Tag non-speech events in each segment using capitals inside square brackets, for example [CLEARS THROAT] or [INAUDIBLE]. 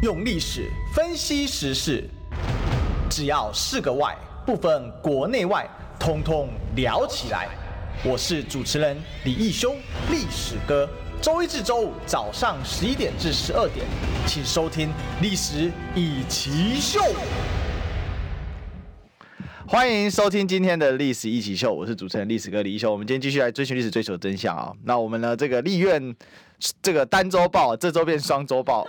用历史分析时事，只要是个“外”，不分国内外，通通聊起来。我是主持人李义修，历史哥。周一至周五早上十一点至十二点，请收听《历史一起秀》。欢迎收听今天的《历史一起秀》，我是主持人历史哥李义修。我们今天继续来追寻历史，追求真相啊！那我们呢，这个立院。这个单周报，这周变双周报，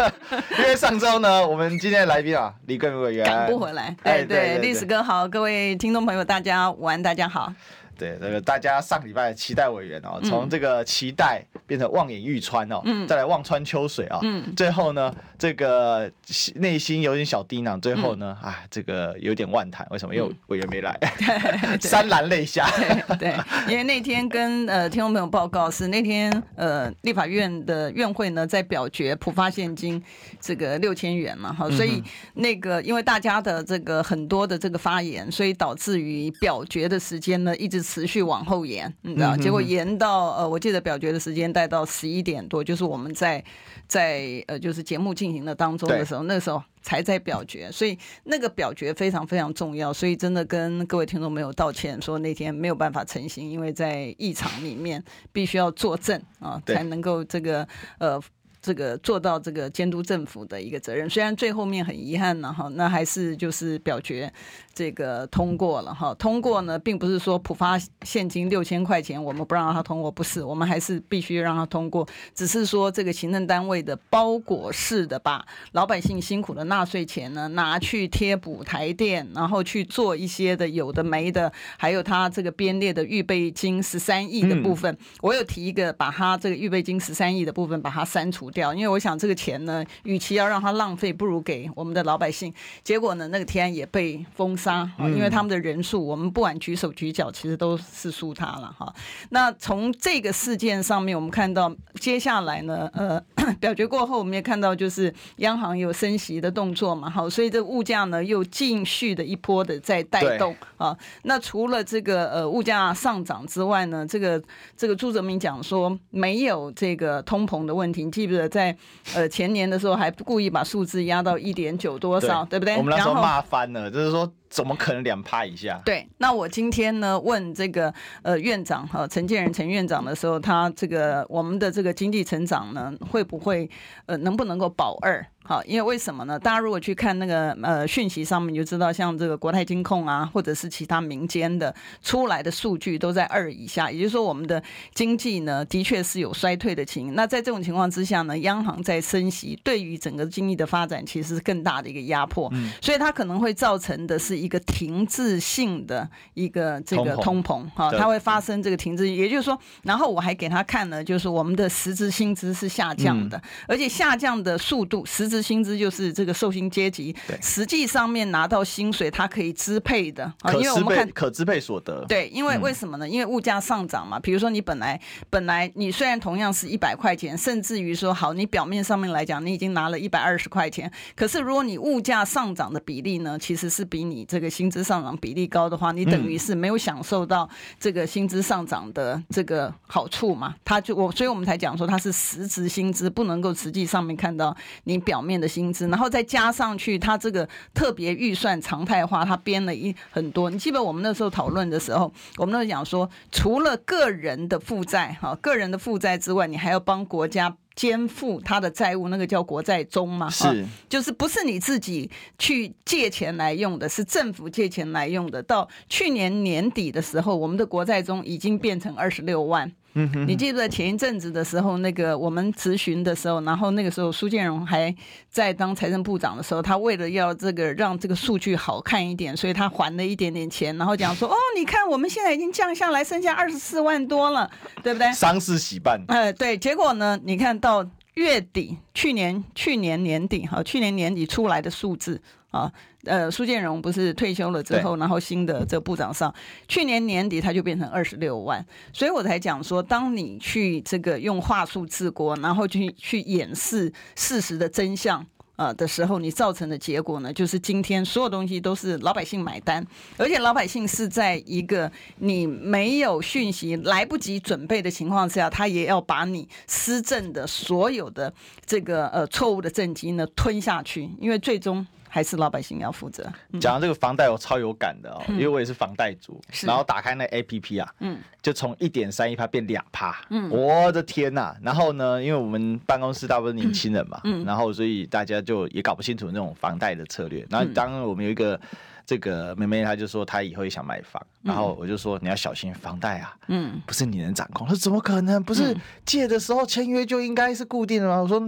[LAUGHS] 因为上周呢，我们今天的来宾啊，李贵美委员赶不回来。对对，历史哥好，各位听众朋友，大家晚安，大家好。对，这个大家上礼拜期待委员哦，从这个期待变成望眼欲穿哦，嗯，再来望穿秋水啊，嗯，最后呢，这个内心有点小低囊，最后呢，啊，这个有点万谈，为什么？因为委员没来，[LAUGHS] 潸然泪下。[LAUGHS] 对对，因为那天跟呃听众朋友报告是那天呃立法院的院会呢在表决普发现金这个六千元嘛，哈，所以那个因为大家的这个很多的这个发言，所以导致于表决的时间呢一直。持续往后延，你知道，结果延到呃，我记得表决的时间待到十一点多，就是我们在在呃，就是节目进行的当中的时候，那个时候才在表决，所以那个表决非常非常重要，所以真的跟各位听众朋友道歉，说那天没有办法成行，因为在议场里面必须要作证啊，才能够这个呃。这个做到这个监督政府的一个责任，虽然最后面很遗憾呢，哈，那还是就是表决这个通过了哈。通过呢，并不是说普发现金六千块钱我们不让他通过，不是，我们还是必须让他通过。只是说这个行政单位的包裹式的把老百姓辛苦的纳税钱呢拿去贴补台电，然后去做一些的有的没的，还有他这个编列的预备金十三亿的部分，嗯、我有提一个把他这个预备金十三亿的部分把它删除掉，因为我想这个钱呢，与其要让它浪费，不如给我们的老百姓。结果呢，那个提案也被封杀，因为他们的人数，我们不管举手举脚，其实都是输他了哈。那从这个事件上面，我们看到接下来呢，呃，[COUGHS] 表决过后，我们也看到就是央行有升息的动作嘛，好，所以这物价呢又继续的一波的在带动啊。那除了这个呃物价上涨之外呢，这个这个朱泽明讲说没有这个通膨的问题，你记不在呃前年的时候，还故意把数字压到一点九多少，对，对不对？我们那时候骂翻了，就是说怎么可能两趴以下？对，那我今天呢问这个呃院长哈陈建仁陈院长的时候，他这个我们的这个经济成长呢会不会呃能不能够保二？好，因为为什么呢？大家如果去看那个呃讯息上面，你就知道，像这个国泰金控啊，或者是其他民间的出来的数据都在二以下，也就是说，我们的经济呢的确是有衰退的情形。那在这种情况之下呢，央行在升息，对于整个经济的发展其实是更大的一个压迫，嗯、所以它可能会造成的是一个停滞性的一个这个通膨，哈，它会发生这个停滞，也就是说，然后我还给他看了，就是我们的实质薪资是下降的，嗯、而且下降的速度实质。薪资就是这个受薪阶级，实际上面拿到薪水，他可以支配的啊，因为我们看可支配所得。对，因为为什么呢？因为物价上涨嘛。比如说你本来本来你虽然同样是一百块钱，甚至于说好，你表面上面来讲你已经拿了一百二十块钱，可是如果你物价上涨的比例呢，其实是比你这个薪资上涨比例高的话，你等于是没有享受到这个薪资上涨的这个好处嘛。他就我，所以我们才讲说它是实质薪资，不能够实际上面看到你表面。面的薪资，然后再加上去，他这个特别预算常态化，他编了一很多。你记得我们那时候讨论的时候，我们那时候讲说，除了个人的负债哈，个人的负债之外，你还要帮国家肩负他的债务，那个叫国债中嘛，是，就是不是你自己去借钱来用的，是政府借钱来用的。到去年年底的时候，我们的国债中已经变成二十六万。嗯哼，你记得前一阵子的时候，那个我们咨询的时候，然后那个时候苏建荣还在当财政部长的时候，他为了要这个让这个数据好看一点，所以他还了一点点钱，然后讲说，哦，你看我们现在已经降下来，剩下二十四万多了，对不对？丧事喜办。呃，对，结果呢，你看到月底，去年去年年底哈，去年年底出来的数字。啊，呃，苏建荣不是退休了之后，然后新的这部长上，去年年底他就变成二十六万，所以我才讲说，当你去这个用话术治国，然后去去掩饰事实的真相。呃的时候，你造成的结果呢，就是今天所有东西都是老百姓买单，而且老百姓是在一个你没有讯息、来不及准备的情况下，他也要把你施政的所有的这个呃错误的政绩呢吞下去，因为最终。还是老百姓要负责。讲到这个房贷，我超有感的哦，嗯、因为我也是房贷族。是然后打开那 APP 啊，嗯，就从一点三一趴变两趴，嗯，我的天呐！然后呢，因为我们办公室大部分年轻人嘛，嗯，然后所以大家就也搞不清楚那种房贷的策略。然后当我们有一个这个妹妹，她就说她以后也想买房，然后我就说你要小心房贷啊，嗯，不是你能掌控。她说怎么可能？不是借的时候签约就应该是固定的吗？我说。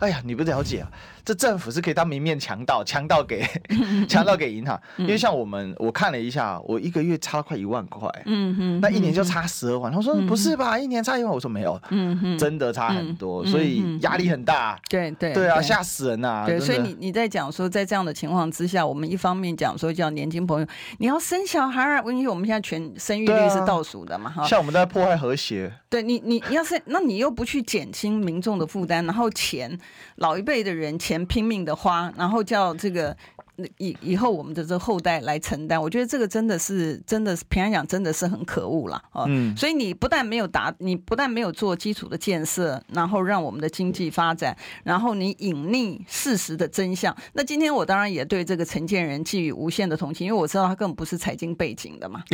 哎呀，你不了解啊！这政府是可以当明面强盗，强盗给 [LAUGHS] 强盗给银行，因为像我们，我看了一下，我一个月差快一万块，嗯哼，那一年就差十二万。他说不是吧，一年差一万？我说没有，嗯哼，真的差很多，所以压力很大。对对对啊，吓死人呐！对，所以你你在讲说，在这样的情况之下，我们一方面讲说叫年轻朋友你要生小孩啊，因为我们现在全生育率是倒数的嘛，哈，像我们在破坏和谐。对你你你要是那你又不去减轻民众的负担，然后钱。老一辈的人钱拼命的花，然后叫这个。以以后我们的这个后代来承担，我觉得这个真的是真的是平安讲真的是很可恶了啊！嗯，所以你不但没有达，你不但没有做基础的建设，然后让我们的经济发展，然后你隐匿事实的真相。那今天我当然也对这个陈建仁寄予无限的同情，因为我知道他根本不是财经背景的嘛，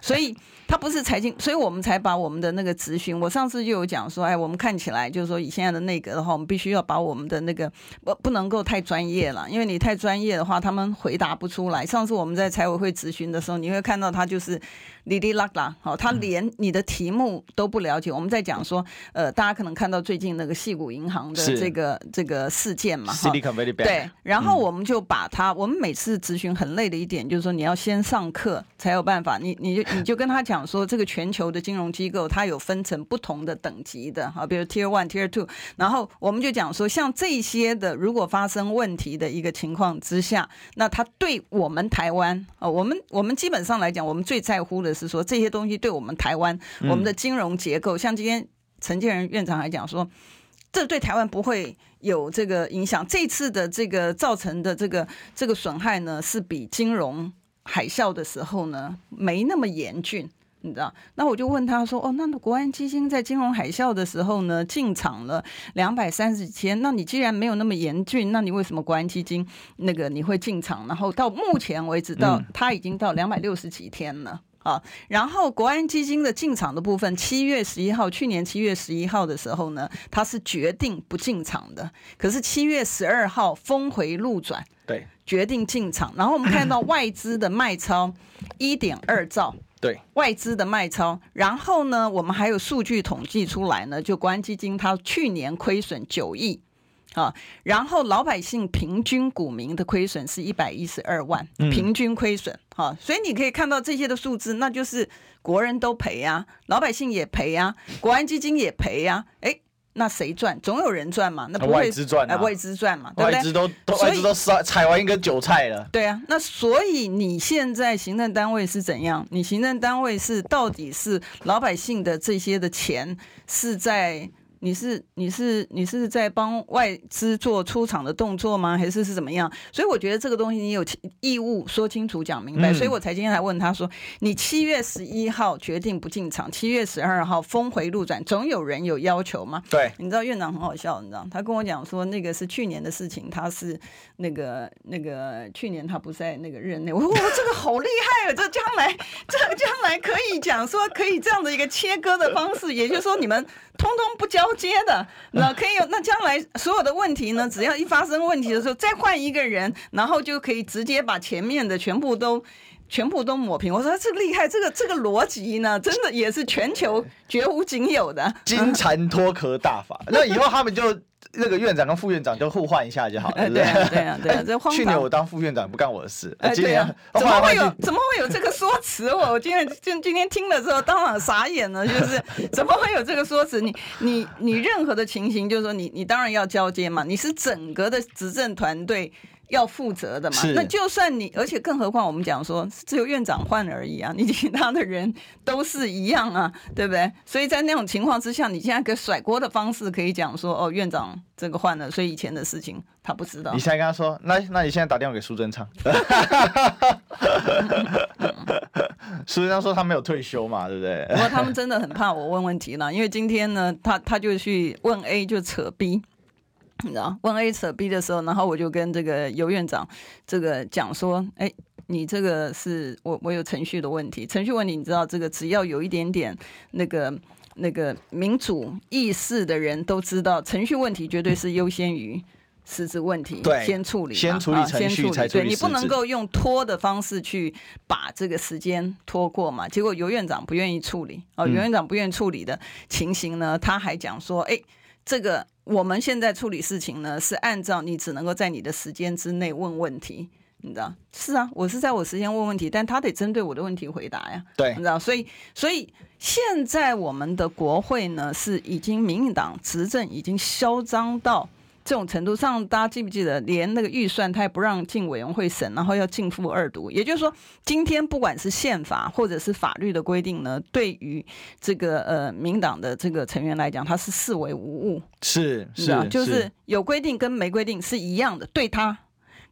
所以他不是财经，所以我们才把我们的那个咨询。我上次就有讲说，哎，我们看起来就是说以现在的内阁的话，我们必须要把我们的那个不不能够太专业了，因为你太专业的话，他。他们回答不出来。上次我们在财委会咨询的时候，你会看到他就是哩哩啦啦，好，他连你的题目都不了解。我们在讲说，呃，大家可能看到最近那个矽谷银行的这个这个事件嘛，哈，对。然后我们就把他，我们每次咨询很累的一点就是说，你要先上课才有办法。你你就你就跟他讲说，这个全球的金融机构它有分成不同的等级的，好，比如 Tier One、Tier Two。然后我们就讲说，像这些的，如果发生问题的一个情况之下。那他对我们台湾啊，我们我们基本上来讲，我们最在乎的是说，这些东西对我们台湾，我们的金融结构，像今天陈建仁院长还讲说，这对台湾不会有这个影响。这次的这个造成的这个这个损害呢，是比金融海啸的时候呢没那么严峻。你知道？那我就问他说：“哦，那国安基金在金融海啸的时候呢，进场了两百三十几天。那你既然没有那么严峻，那你为什么国安基金那个你会进场？然后到目前为止，到他已经到两百六十几天了啊。然后国安基金的进场的部分，七月十一号，去年七月十一号的时候呢，他是决定不进场的。可是七月十二号峰回路转，对，决定进场。然后我们看到外资的卖超一点二兆。”对外资的卖超，然后呢，我们还有数据统计出来呢，就国安基金它去年亏损九亿啊，然后老百姓平均股民的亏损是一百一十二万，平均亏损啊，所以你可以看到这些的数字，那就是国人都赔呀，老百姓也赔呀，国安基金也赔呀，哎。那谁赚？总有人赚嘛。那不会外资赚啊，外资赚嘛，对不对？外资都都外资都采采完一根韭菜了。对啊，那所以你现在行政单位是怎样？你行政单位是到底是老百姓的这些的钱是在？你是你是你是在帮外资做出场的动作吗？还是是怎么样？所以我觉得这个东西你有义务说清楚、讲明白。嗯、所以我才今天来问他说：“你七月十一号决定不进场，七月十二号峰回路转，总有人有要求吗？”对，你知道院长很好笑，你知道他跟我讲说那个是去年的事情，他是那个那个去年他不在那个任内。我说：“哇，这个好厉害啊！这将来这将来可以讲说可以这样的一个切割的方式，也就是说你们通通不交。”接的，[LAUGHS] 那可以有，那将来所有的问题呢，只要一发生问题的时候，再换一个人，然后就可以直接把前面的全部都全部都抹平。我说这厉害，这个这个逻辑呢，真的也是全球绝无仅有的 [LAUGHS] 金蝉脱壳大法。那以后他们就。那个院长跟副院长就互换一下就好了。对啊，对啊，对啊。这去年我当副院长不干我的事。哎，对啊。[LAUGHS] 怎么会有怎么会有这个说辞？我我今天今今天听了之后当场傻眼了，就是 [LAUGHS] 怎么会有这个说辞？你你你任何的情形，就是说你你当然要交接嘛。你是整个的执政团队要负责的嘛。那就算你，而且更何况我们讲说，只有院长换而已啊，你其他的人都是一样啊，对不对？所以在那种情况之下，你现在可甩锅的方式可以讲说，哦，院长这个换了，所以以前的事情他不知道。你现在跟他说，[LAUGHS] 那那你现在打电话给苏贞昌。[LAUGHS] 苏贞昌说他没有退休嘛，对不对？[LAUGHS] 不过他们真的很怕我问问题了，因为今天呢，他他就去问 A 就扯 B。你知道，问 A 扯 B 的时候，然后我就跟这个尤院长这个讲说，哎，你这个是我我有程序的问题，程序问题，你知道这个只要有一点点那个那个民主意识的人都知道，程序问题绝对是优先于实质问题，对，先处理，先处理程序，啊、才。处理，对，你不能够用拖的方式去把这个时间拖过嘛。结果尤院长不愿意处理，哦，尤院长不愿意处理的情形呢，他还讲说，哎，这个。我们现在处理事情呢，是按照你只能够在你的时间之内问问题，你知道？是啊，我是在我时间问问题，但他得针对我的问题回答呀。对，你知道？所以，所以现在我们的国会呢，是已经民进党执政已经嚣张到。这种程度上，大家记不记得，连那个预算他也不让进委员会审，然后要进复二读。也就是说，今天不管是宪法或者是法律的规定呢，对于这个呃民党的这个成员来讲，他是视为无物。是是，就是有规定跟没规定是一样的，对他，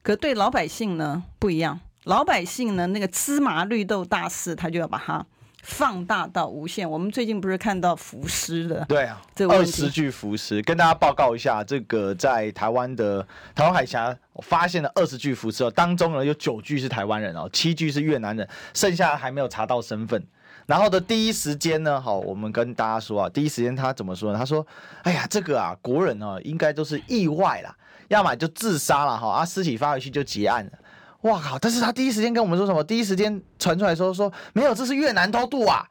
可对老百姓呢不一样。老百姓呢，那个芝麻绿豆大事，他就要把它。放大到无限。我们最近不是看到浮尸的？对啊，这二十具浮尸，跟大家报告一下，这个在台湾的台湾海峡发现了二十具浮尸，当中呢有九具是台湾人哦，七具是越南人，剩下还没有查到身份。然后的第一时间呢，好，我们跟大家说啊，第一时间他怎么说呢？他说：“哎呀，这个啊，国人啊，应该都是意外啦，要么就自杀了哈，啊，尸体发回去就结案了。”哇靠！但是他第一时间跟我们说什么？第一时间传出来说说没有，这是越南偷渡啊！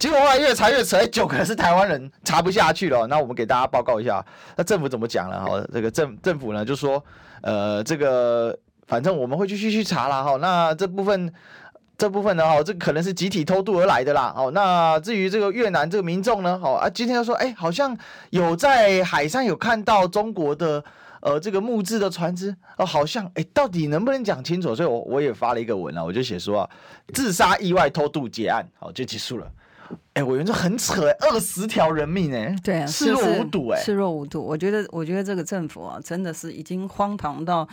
结果后来越查越扯，哎，九个人是台湾人，查不下去了。那我们给大家报告一下，那政府怎么讲了？哈，这个政政府呢就说，呃，这个反正我们会继续去查了哈。那这部分这部分呢，哈，这可能是集体偷渡而来的啦。哦，那至于这个越南这个民众呢，好啊，今天又说，哎，好像有在海上有看到中国的。呃，这个木质的船只，呃，好像，哎，到底能不能讲清楚？所以我我也发了一个文啊，我就写说啊，自杀意外偷渡结案，好，就结束了。哎，委员这很扯，二十条人命，哎，对啊，视若无睹，哎，视若无睹。我觉得，我觉得这个政府啊，真的是已经荒唐到。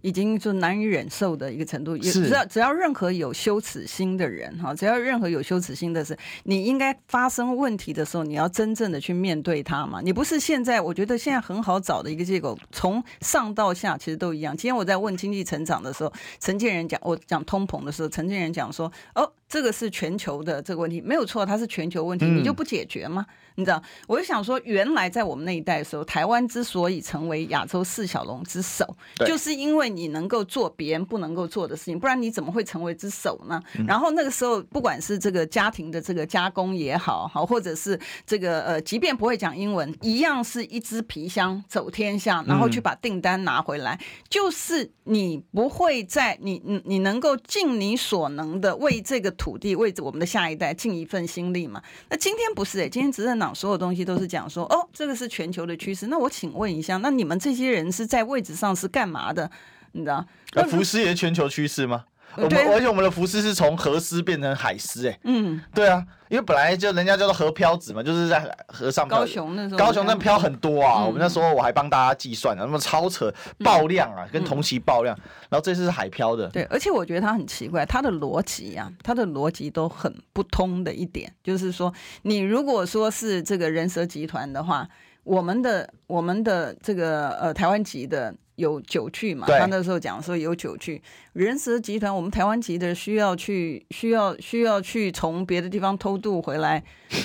已经就难以忍受的一个程度，也只要只要任何有羞耻心的人哈，只要任何有羞耻心的事，你应该发生问题的时候，你要真正的去面对它嘛。你不是现在，我觉得现在很好找的一个借口，从上到下其实都一样。今天我在问经济成长的时候，陈建仁讲，我讲通膨的时候，陈建仁讲说，哦，这个是全球的这个问题，没有错，它是全球问题，你就不解决吗？你知道，我就想说，原来在我们那一代的时候，台湾之所以成为亚洲四小龙之首，就是因为你能够做别人不能够做的事情，不然你怎么会成为之首呢？然后那个时候，不管是这个家庭的这个加工也好，好，或者是这个呃，即便不会讲英文，一样是一只皮箱走天下，然后去把订单拿回来，就是你不会在你你你能够尽你所能的为这个土地，为我们的下一代尽一份心力嘛？那今天不是哎，今天执政党。所有东西都是讲说哦，这个是全球的趋势。那我请问一下，那你们这些人是在位置上是干嘛的？你知道？那福斯也是全球趋势吗？我们而且我们的浮尸是从河尸变成海尸，哎，嗯，对啊，因为本来就人家叫做河漂子嘛，就是在河上。高雄那时候，高雄那漂很多啊。我们那时候我还帮大家计算了，那么超扯爆量啊，跟同期爆量。然后这次是海漂的，对，而且我觉得他很奇怪，他的逻辑啊，他的逻辑都很不通的一点，就是说，你如果说是这个人蛇集团的话，我们的我们的这个呃台湾籍的。有九具嘛？他那时候讲说有九具人蛇集团，我们台湾籍的需要去需要需要去从别的地方偷渡回来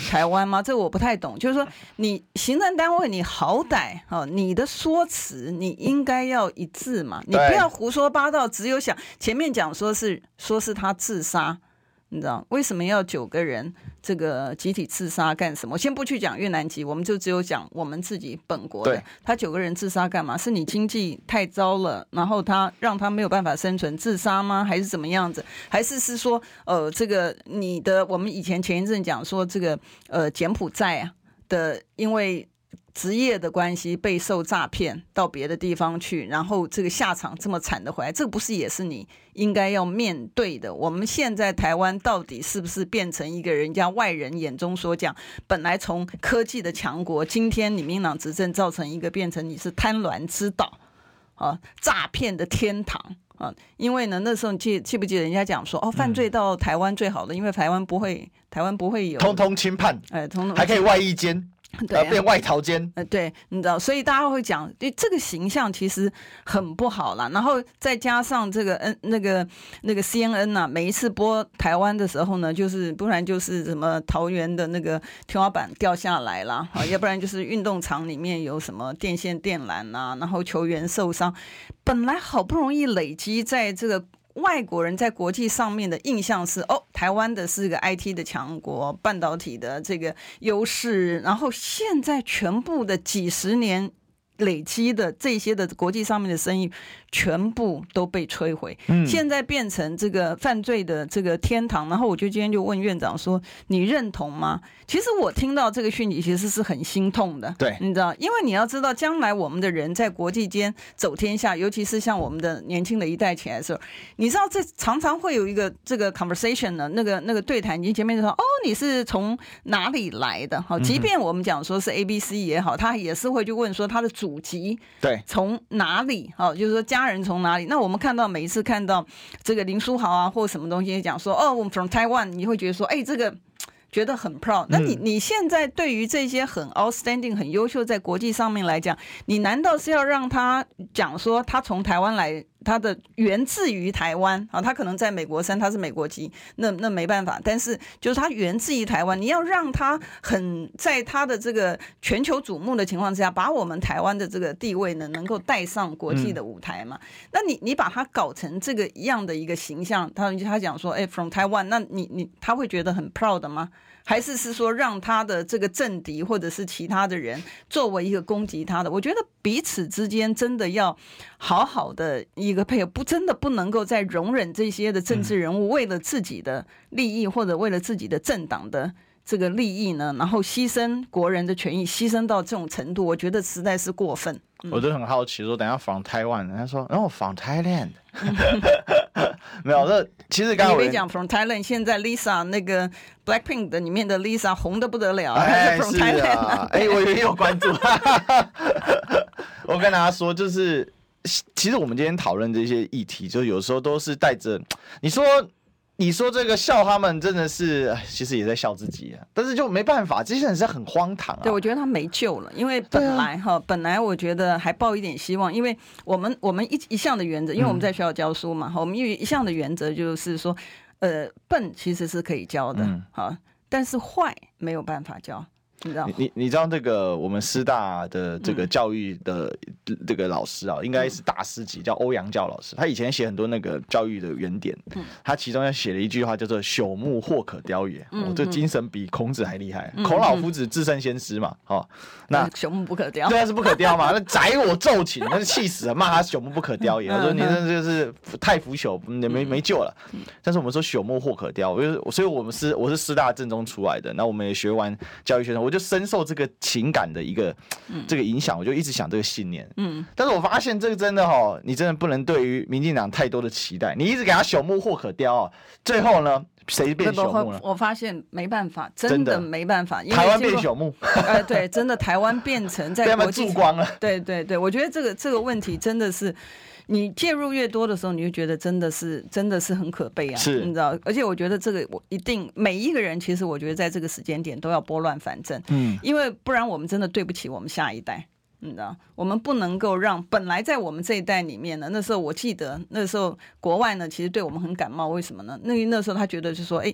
台湾吗？[LAUGHS] 这我不太懂。就是说，你行政单位，你好歹哈，你的说辞你应该要一致嘛，你不要胡说八道，只有想前面讲说是说是他自杀。你知道为什么要九个人这个集体自杀干什么？我先不去讲越南籍，我们就只有讲我们自己本国的。他九个人自杀干嘛？是你经济太糟了，然后他让他没有办法生存自杀吗？还是怎么样子？还是是说呃这个你的我们以前前一阵讲说这个呃柬埔寨啊的因为。职业的关系被受诈骗到别的地方去，然后这个下场这么惨的回来，这个不是也是你应该要面对的？我们现在台湾到底是不是变成一个人家外人眼中所讲，本来从科技的强国，今天你民党执政造成一个变成你是贪婪之岛啊，诈骗的天堂啊？因为呢，那时候你记记不记得人家讲说，哦，犯罪到台湾最好的，因为台湾不会，台湾不会有通通轻判，哎，通通还可以外一监。对、啊，变外逃奸。呃，对，你知道，所以大家会讲，对这个形象其实很不好啦。然后再加上这个，嗯，那个那个 CNN 呐、啊，每一次播台湾的时候呢，就是不然就是什么桃园的那个天花板掉下来啦，啊，要不然就是运动场里面有什么电线电缆呐、啊，然后球员受伤，本来好不容易累积在这个。外国人在国际上面的印象是哦，台湾的是个 IT 的强国，半导体的这个优势，然后现在全部的几十年累积的这些的国际上面的生意。全部都被摧毁，嗯现在变成这个犯罪的这个天堂。然后我就今天就问院长说：“你认同吗？”其实我听到这个讯息，其实是很心痛的。对，你知道，因为你要知道，将来我们的人在国际间走天下，尤其是像我们的年轻的一代起来的时候，你知道，这常常会有一个这个 conversation 呢，那个那个对谈，你前面就说：“哦，你是从哪里来的？”好，即便我们讲说是 A B C 也好，他也是会去问说他的祖籍对从哪里？好，就是说家。家人从哪里？那我们看到每一次看到这个林书豪啊，或什么东西讲说哦，我们 from Taiwan，你会觉得说，哎，这个觉得很 proud。那你你现在对于这些很 outstanding、很优秀，在国际上面来讲，你难道是要让他讲说他从台湾来？他的源自于台湾啊，他可能在美国生，他是美国籍，那那没办法。但是就是它源自于台湾，你要让他很在他的这个全球瞩目的情况之下，把我们台湾的这个地位呢，能够带上国际的舞台嘛？嗯、那你你把它搞成这个一样的一个形象，他他讲说，哎，from Taiwan，那你你他会觉得很 proud 吗？还是是说让他的这个政敌或者是其他的人作为一个攻击他的？我觉得彼此之间真的要好好的一个配合，不真的不能够再容忍这些的政治人物为了自己的利益或者为了自己的政党的这个利益呢，然后牺牲国人的权益，牺牲到这种程度，我觉得实在是过分。我就很好奇说，等下访台湾，他说，然后访 Thailand。[LAUGHS] 没有，那其实刚刚我讲 from Thailand，现在 Lisa 那个 Blackpink 的里面的 Lisa 红的不得了，哎，是 from Thailand 啊，哎，我也有关注。[LAUGHS] 我跟大家说，就是其实我们今天讨论这些议题，就有时候都是带着你说。你说这个笑他们真的是，其实也在笑自己啊。但是就没办法，这些人是很荒唐啊。对，我觉得他没救了，因为本来哈，啊、本来我觉得还抱一点希望，因为我们我们一一向的原则，因为我们在学校教书嘛，哈、嗯，我们一一向的原则就是说，呃，笨其实是可以教的，好、嗯，但是坏没有办法教。你你你知道这个我们师大的这个教育的这个老师啊，应该是大师级，叫欧阳教老师。他以前写很多那个教育的原点，他其中要写了一句话叫做“朽木或可雕也”，我，这精神比孔子还厉害。孔老夫子至圣先师嘛，哦，那朽木不可雕，对啊，是不可雕嘛。那宰我奏请，那是气死了，骂他朽木不可雕也。我说你这就是太腐朽，你没没救了。但是我们说朽木或可雕，就是所以我们师我是师大正宗出来的，那我们也学完教育学生，我。就深受这个情感的一个这个影响，我就一直想这个信念。嗯，但是我发现这个真的哈，你真的不能对于民进党太多的期待。你一直给他朽木或可雕啊，最后呢，谁变朽木了？我发现没办法，真的没办法。因为台湾变朽木，哎，[LAUGHS] 对，真的台湾变成在 [LAUGHS] 国际光了。[LAUGHS] 对对对，我觉得这个这个问题真的是。你介入越多的时候，你就觉得真的是真的是很可悲啊！是，你知道？而且我觉得这个我一定每一个人，其实我觉得在这个时间点都要拨乱反正，嗯，因为不然我们真的对不起我们下一代，你知道？我们不能够让本来在我们这一代里面呢，那时候我记得那时候国外呢，其实对我们很感冒，为什么呢？那那时候他觉得就是说，哎，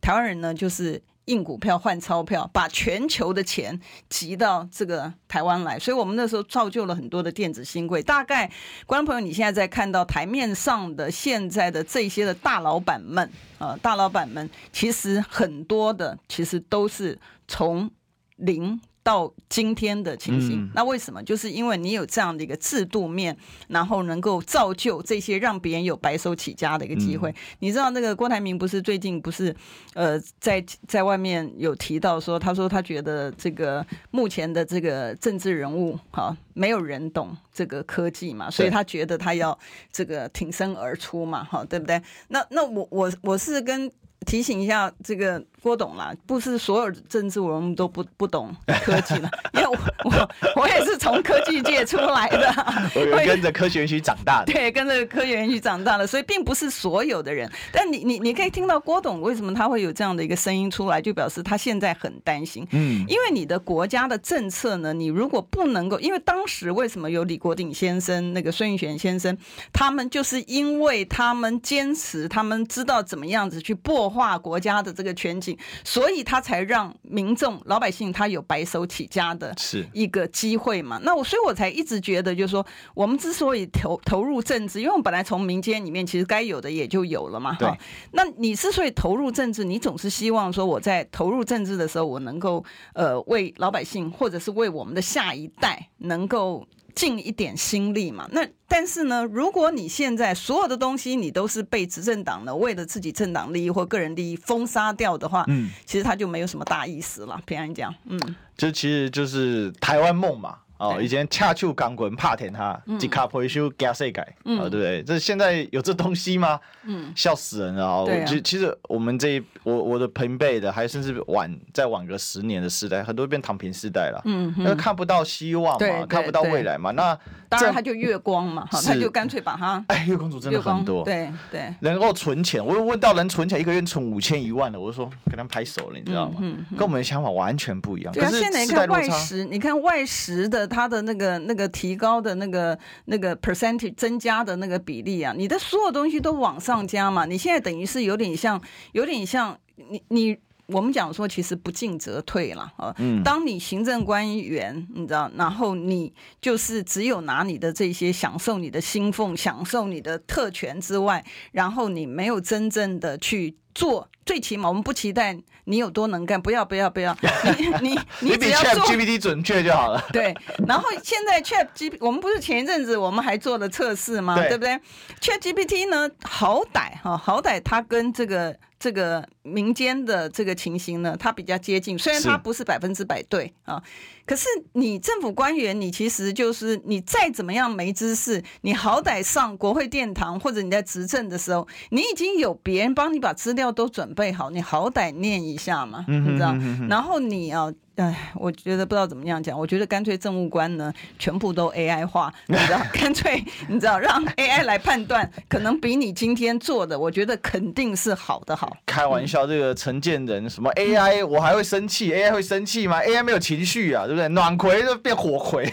台湾人呢就是。印股票换钞票，把全球的钱集到这个台湾来，所以我们那时候造就了很多的电子新贵。大概观众朋友，你现在在看到台面上的现在的这些的大老板们啊，大老板们其实很多的其实都是从零到今天的情形。嗯、那为什么？就是因为你有这样的一个制度面，然后能够造就这些让别人有白手起家的一个机会。嗯、你知道那个郭台铭不是最近不是呃在在外面有提到说，他说他觉得这个目前的这个政治人物哈，没有人懂这个科技嘛，所以他觉得他要这个挺身而出嘛，哈，对不对？那那我我我是跟。提醒一下这个郭董啦，不是所有政治人物都不不懂科技的，[LAUGHS] 因为我我我也是从科技界出来的，[LAUGHS] 我跟着科学园区长大的，[LAUGHS] 对，跟着科学园区长大的，所以并不是所有的人。但你你你可以听到郭董为什么他会有这样的一个声音出来，就表示他现在很担心，嗯，因为你的国家的政策呢，你如果不能够，因为当时为什么有李国鼎先生、那个孙运璇先生，他们就是因为他们坚持，他们知道怎么样子去破。坏国家的这个全景，所以他才让民众老百姓他有白手起家的是一个机会嘛。那我所以我才一直觉得，就是说我们之所以投投入政治，因为我们本来从民间里面其实该有的也就有了嘛。哈，那你之所以投入政治，你总是希望说我在投入政治的时候，我能够呃为老百姓或者是为我们的下一代能够。尽一点心力嘛，那但是呢，如果你现在所有的东西你都是被执政党呢为了自己政党利益或个人利益封杀掉的话，嗯，其实他就没有什么大意思了。平安讲，嗯，这其实就是台湾梦嘛。哦，以前恰丘钢棍怕舔他，吉卡破修加税改，啊，对不对？这现在有这东西吗？嗯，笑死人了啊！其其实我们这一我我的朋辈的，还甚至晚再晚个十年的时代，很多变躺平时代了。嗯，因为看不到希望嘛，看不到未来嘛。那当然他就月光嘛，他就干脆把它。哎，月光族真的很多。对对，能够存钱，我问到能存钱，一个月存五千一万的，我就说跟他拍手了，你知道吗？嗯，跟我们的想法完全不一样。对啊，现在你看外食，你看外食的。他的那个那个提高的那个那个 percentage 增加的那个比例啊，你的所有东西都往上加嘛，你现在等于是有点像，有点像你你我们讲说，其实不进则退了啊。嗯。当你行政官员，你知道，然后你就是只有拿你的这些享受你的薪俸，享受你的特权之外，然后你没有真正的去做。最起码我们不期待你有多能干，不要不要不要，[LAUGHS] 你你你只要做 GPT 准确就好了。[LAUGHS] 对，然后现在 Chat GPT，我们不是前一阵子我们还做了测试吗？对，对不对？Chat GPT 呢，好歹哈，好歹它跟这个这个民间的这个情形呢，它比较接近，虽然它不是百分之百对啊。可是你政府官员，你其实就是你再怎么样没知识，你好歹上国会殿堂或者你在执政的时候，你已经有别人帮你把资料都准备好，你好歹念一下嘛，你知道？然后你啊。哎，我觉得不知道怎么样讲，我觉得干脆政务官呢，全部都 AI 化，你知道？干脆你知道让 AI 来判断，可能比你今天做的，我觉得肯定是好的好。开玩笑，这个陈建仁什么 AI，我还会生气？AI 会生气吗？AI 没有情绪啊，对不对？暖葵就变火葵，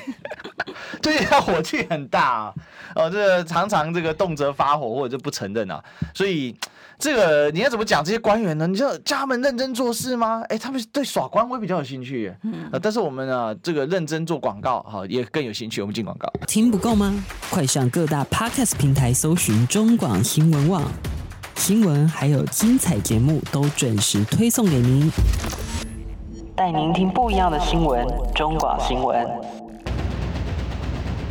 [LAUGHS] 对，他火气很大啊，哦，这个常常这个动辄发火或者就不承认啊，所以。这个你要怎么讲这些官员呢？你就叫他们认真做事吗？哎，他们对耍官会比较有兴趣。嗯，但是我们呢，这个认真做广告哈，也更有兴趣。我们进广告，听不够吗？快上各大 Podcast 平台搜寻中广新闻网新闻，还有精彩节目都准时推送给您，带您听不一样的新闻。中广新闻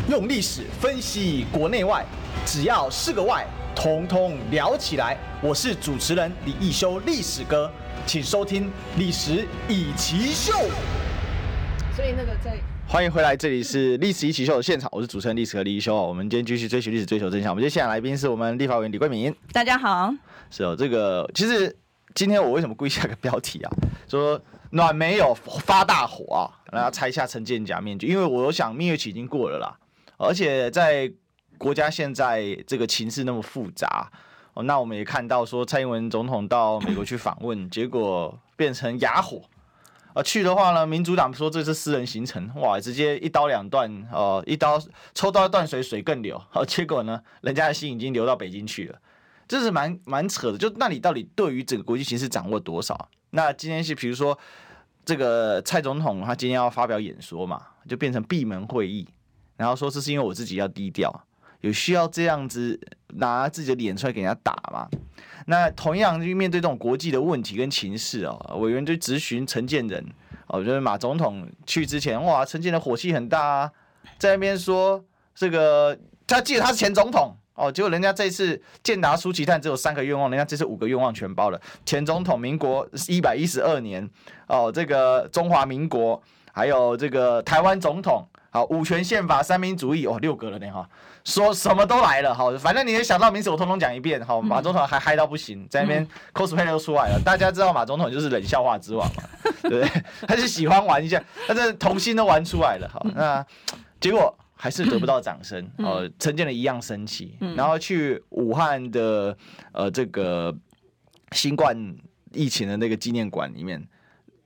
用历史分析国内外，只要是个“外”。通通聊起来！我是主持人李一修，历史哥，请收听《历史易起 SHOW》。所以那个在欢迎回来，这里是《历史一起 SHOW》的现场，我是主持人历史和李一修。我们今天继续追寻历史，追求真相。我们今天现场来宾是我们立法委员李桂敏。大家好。是哦，这个其实今天我为什么故意下个标题啊？说暖没有发大火啊，然后拆下陈建假面具，因为我想蜜月期已经过了啦，而且在。国家现在这个情势那么复杂哦，那我们也看到说蔡英文总统到美国去访问，结果变成哑火。呃，去的话呢，民主党说这是私人行程，哇，直接一刀两断哦，一刀抽刀断水，水更流。好，[LAUGHS] 结果呢，人家的心已经流到北京去了，这是蛮蛮扯的。就那你到底对于整个国际形势掌握多少？那今天是比如说这个蔡总统他今天要发表演说嘛，就变成闭门会议，然后说这是因为我自己要低调。有需要这样子拿自己的脸出来给人家打吗？那同样就面对这种国际的问题跟情势啊，委员就质询陈建仁哦，就是马总统去之前，哇，陈建仁火气很大啊，在那边说这个，他记得他是前总统哦，结果人家这次建达苏奇探只有三个愿望，人家这次五个愿望全包了。前总统，民国一百一十二年哦，这个中华民国，还有这个台湾总统。好，五权宪法、三民主义，哦，六个了呢哈，说什么都来了，好，反正你也想到名字，我通通讲一遍，好，马总统还嗨到不行，在那边 cosplay 都出来了，大家知道马总统就是冷笑话之王嘛，[LAUGHS] 对不对？[LAUGHS] 他是喜欢玩一下，他这童心都玩出来了，好，那结果还是得不到掌声，呃，陈建仁一样生气，然后去武汉的呃这个新冠疫情的那个纪念馆里面，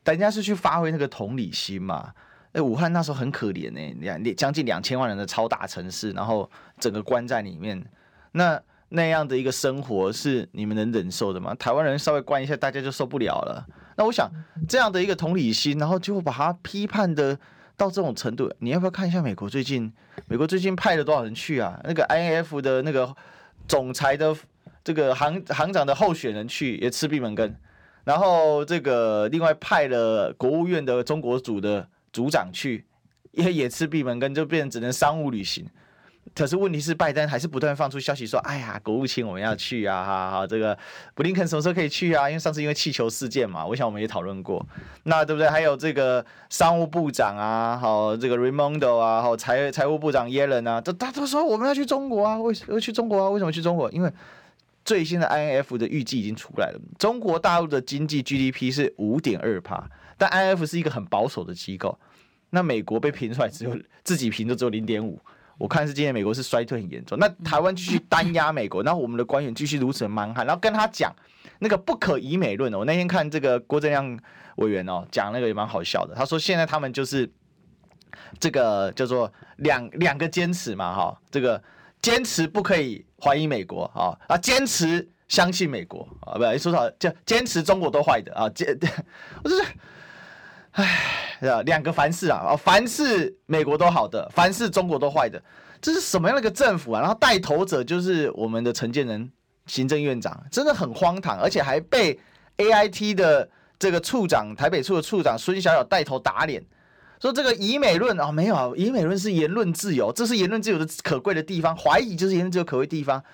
人家是去发挥那个同理心嘛。哎，武汉那时候很可怜呢，两将近两千万人的超大城市，然后整个关在里面，那那样的一个生活是你们能忍受的吗？台湾人稍微关一下，大家就受不了了。那我想这样的一个同理心，然后就把它批判的到这种程度，你要不要看一下美国最近？美国最近派了多少人去啊？那个 IMF 的那个总裁的这个行行长的候选人去也吃闭门羹，然后这个另外派了国务院的中国组的。组长去因为也吃闭门羹，就变成只能商务旅行。可是问题是，拜登还是不断放出消息说：“哎呀，国务卿我们要去啊，哈哈，这个布林肯什么时候可以去啊？因为上次因为气球事件嘛，我想我们也讨论过，那对不对？还有这个商务部长啊，好，这个 Raimondo 啊，好，财财务部长耶伦啊，都大都说我们要去中国啊，为什么去中国啊？为什么去中国？因为最新的 INF 的预计已经出来了，中国大陆的经济 GDP 是五点二趴。但 I F 是一个很保守的机构，那美国被评出来只有自己评的只有零点五，我看是今年美国是衰退很严重。那台湾继续单压美国，然后我们的官员继续如此的蛮横，然后跟他讲那个不可以美论。我那天看这个郭正亮委员哦讲那个也蛮好笑的，他说现在他们就是这个叫做两两个坚持嘛哈，这个坚持不可以怀疑美国啊啊坚持相信美国啊不，说错叫坚持中国都坏的啊坚，[LAUGHS] 我就是。唉，两个凡是啊，凡是美国都好的，凡是中国都坏的，这是什么样的一个政府啊？然后带头者就是我们的陈建仁行政院长，真的很荒唐，而且还被 AIT 的这个处长，台北处的处长孙小小带头打脸，说这个以美论啊、哦，没有啊，以美论是言论自由，这是言论自由的可贵的地方，怀疑就是言论自由可贵地方，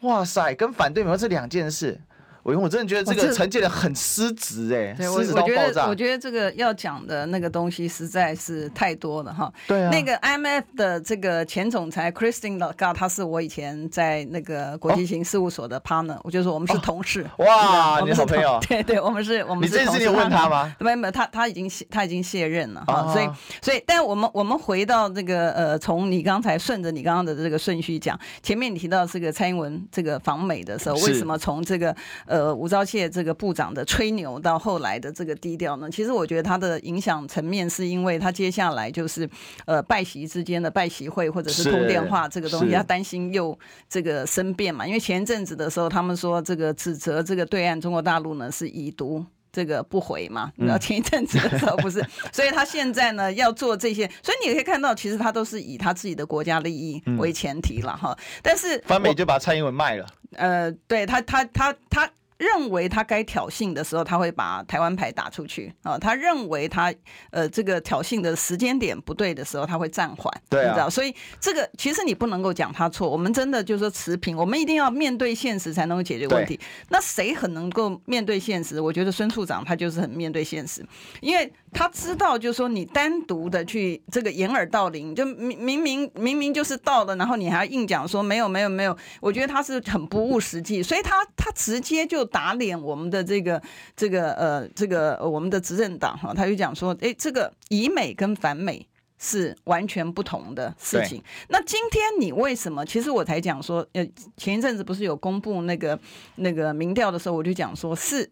哇塞，跟反对美国这两件事。我因为我真的觉得这个陈建仁很失职哎，失职到爆炸。我觉得这个要讲的那个东西实在是太多了哈。对啊。那个 IMF 的这个前总裁 Christine Lagarde，他是我以前在那个国际型事务所的 partner，我就说我们是同事。哇，你好朋友。[LAUGHS] 对对，我们是我们是同事。你这次你问他吗？没有没有，他他已经他已经卸任了哈。所以所以，但我们我们回到这个呃，从你刚才顺着你刚刚的这个顺序讲，前面你提到这个蔡英文这个访美的时候，为什么从这个呃吴钊燮这个部长的吹牛到后来的这个低调呢？其实我觉得他的影响层面是因为他接下来就是呃拜席之间的拜席会或者是通电话这个东西，他担心又这个生变嘛。因为前一阵子的时候，他们说这个指责这个对岸中国大陆呢是已读这个不回嘛。然后前一阵子的时候不是，所以他现在呢要做这些，所以你也可以看到，其实他都是以他自己的国家利益为前提了哈。但是反美就把蔡英文卖了。呃，对他，他，他，他。认为他该挑衅的时候，他会把台湾牌打出去啊。他认为他呃这个挑衅的时间点不对的时候，他会暂缓。对、啊，你知道，所以这个其实你不能够讲他错。我们真的就是说持平，我们一定要面对现实才能够解决问题。那谁很能够面对现实？我觉得孙处长他就是很面对现实，因为他知道就是说你单独的去这个掩耳盗铃，就明明明明明就是到了，然后你还要硬讲说没有没有没有。我觉得他是很不务实际，所以他他直接就。打脸我们的这个这个呃这个我们的执政党哈，他就讲说，哎，这个以美跟反美是完全不同的事情。那今天你为什么？其实我才讲说，呃，前一阵子不是有公布那个那个民调的时候，我就讲说是。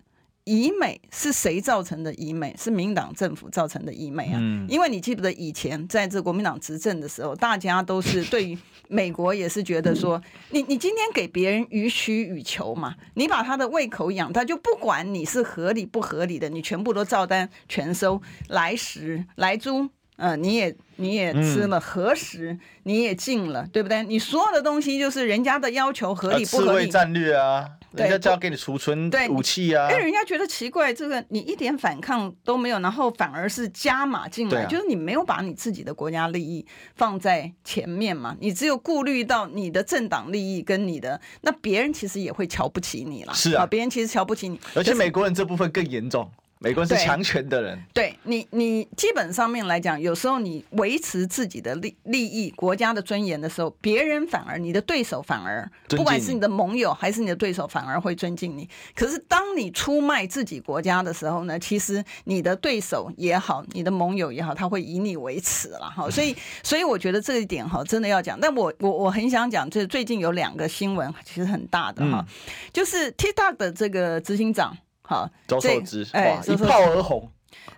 以美是谁造成的？以美是民党政府造成的以美啊！因为你记不得以前在这国民党执政的时候，大家都是对于美国也是觉得说，[LAUGHS] 你你今天给别人予取予求嘛，你把他的胃口养大，就不管你是合理不合理的，你全部都照单全收，来时来租。呃，你也你也吃了，核食、嗯、你也进了，对不对？你所有的东西就是人家的要求合理不合理？战略啊。人家就要给你储存武器啊！哎，人家觉得奇怪，这个你一点反抗都没有，然后反而是加码进来，啊、就是你没有把你自己的国家利益放在前面嘛？你只有顾虑到你的政党利益跟你的，那别人其实也会瞧不起你了。是啊，别人其实瞧不起你，而且美国人这部分更严重。美国是强权的人，对，对你，你基本上面来讲，有时候你维持自己的利利益、国家的尊严的时候，别人反而你的对手反而，不管是你的盟友还是你的对手，反而会尊敬你。可是当你出卖自己国家的时候呢，其实你的对手也好，你的盟友也好，他会以你为耻了哈。所以，[LAUGHS] 所以我觉得这一点哈，真的要讲。但我我我很想讲，就是最近有两个新闻，其实很大的哈，就是 TikTok 的这个执行长。好，周受之，哇，一炮而红。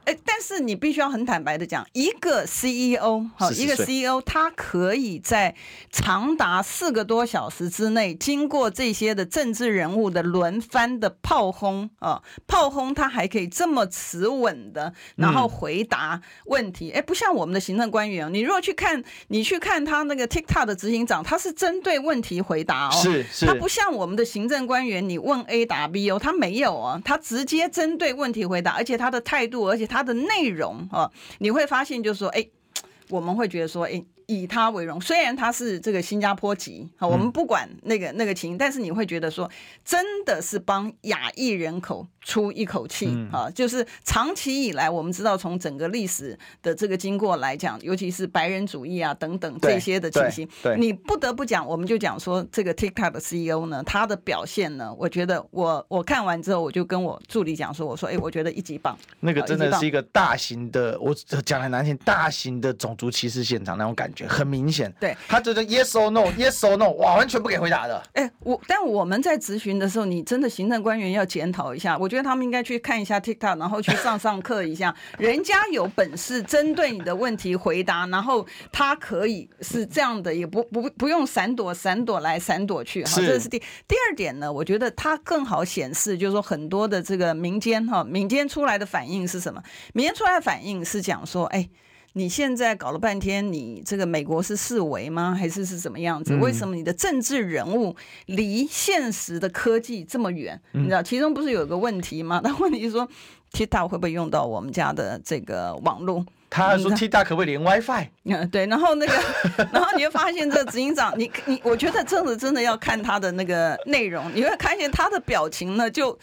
哎，但是你必须要很坦白的讲，一个 CEO 好，一个 CEO 他可以在长达四个多小时之内，经过这些的政治人物的轮番的炮轰啊，炮轰他还可以这么持稳的，然后回答问题。哎、嗯，不像我们的行政官员，你如果去看，你去看他那个 TikTok 的执行长，他是针对问题回答哦，是是，他不像我们的行政官员，你问 A 答 B 哦，他没有啊，他直接针对问题回答，而且他的态度，而且。它的内容啊，你会发现，就是说，哎，我们会觉得说，哎。以他为荣，虽然他是这个新加坡籍，好，我们不管那个那个情，但是你会觉得说，真的是帮亚裔人口出一口气啊！就是长期以来，我们知道从整个历史的这个经过来讲，尤其是白人主义啊等等这些的情形，你不得不讲，我们就讲说这个 TikTok 的 CEO 呢，他的表现呢，我觉得我我看完之后，我就跟我助理讲说，我说，哎，我觉得一级棒，那个真的是一个大型的，我讲来难听，大型的种族歧视现场那种感觉。很明显，对，他就是 yes or no，yes or no，哇，完全不给回答的。哎，我但我们在质询的时候，你真的行政官员要检讨一下，我觉得他们应该去看一下 TikTok，然后去上上课一下。人家有本事针对你的问题回答，然后他可以是这样的，也不不不用闪躲闪躲来闪躲去哈。这是第第二点呢，我觉得他更好显示，就是说很多的这个民间哈，民间出来的反应是什么？民间出来的反应是讲说，哎。你现在搞了半天，你这个美国是四维吗？还是是什么样子？为什么你的政治人物离现实的科技这么远？你知道其中不是有个问题吗？[LAUGHS] 那问题是说，TikTok 会不会用到我们家的这个网络？他说 TikTok 可不可以连 WiFi？[LAUGHS] 嗯，对。然后那个，然后你会发现这个执行长，你你，我觉得真的真的要看他的那个内容，你会看见他的表情呢，就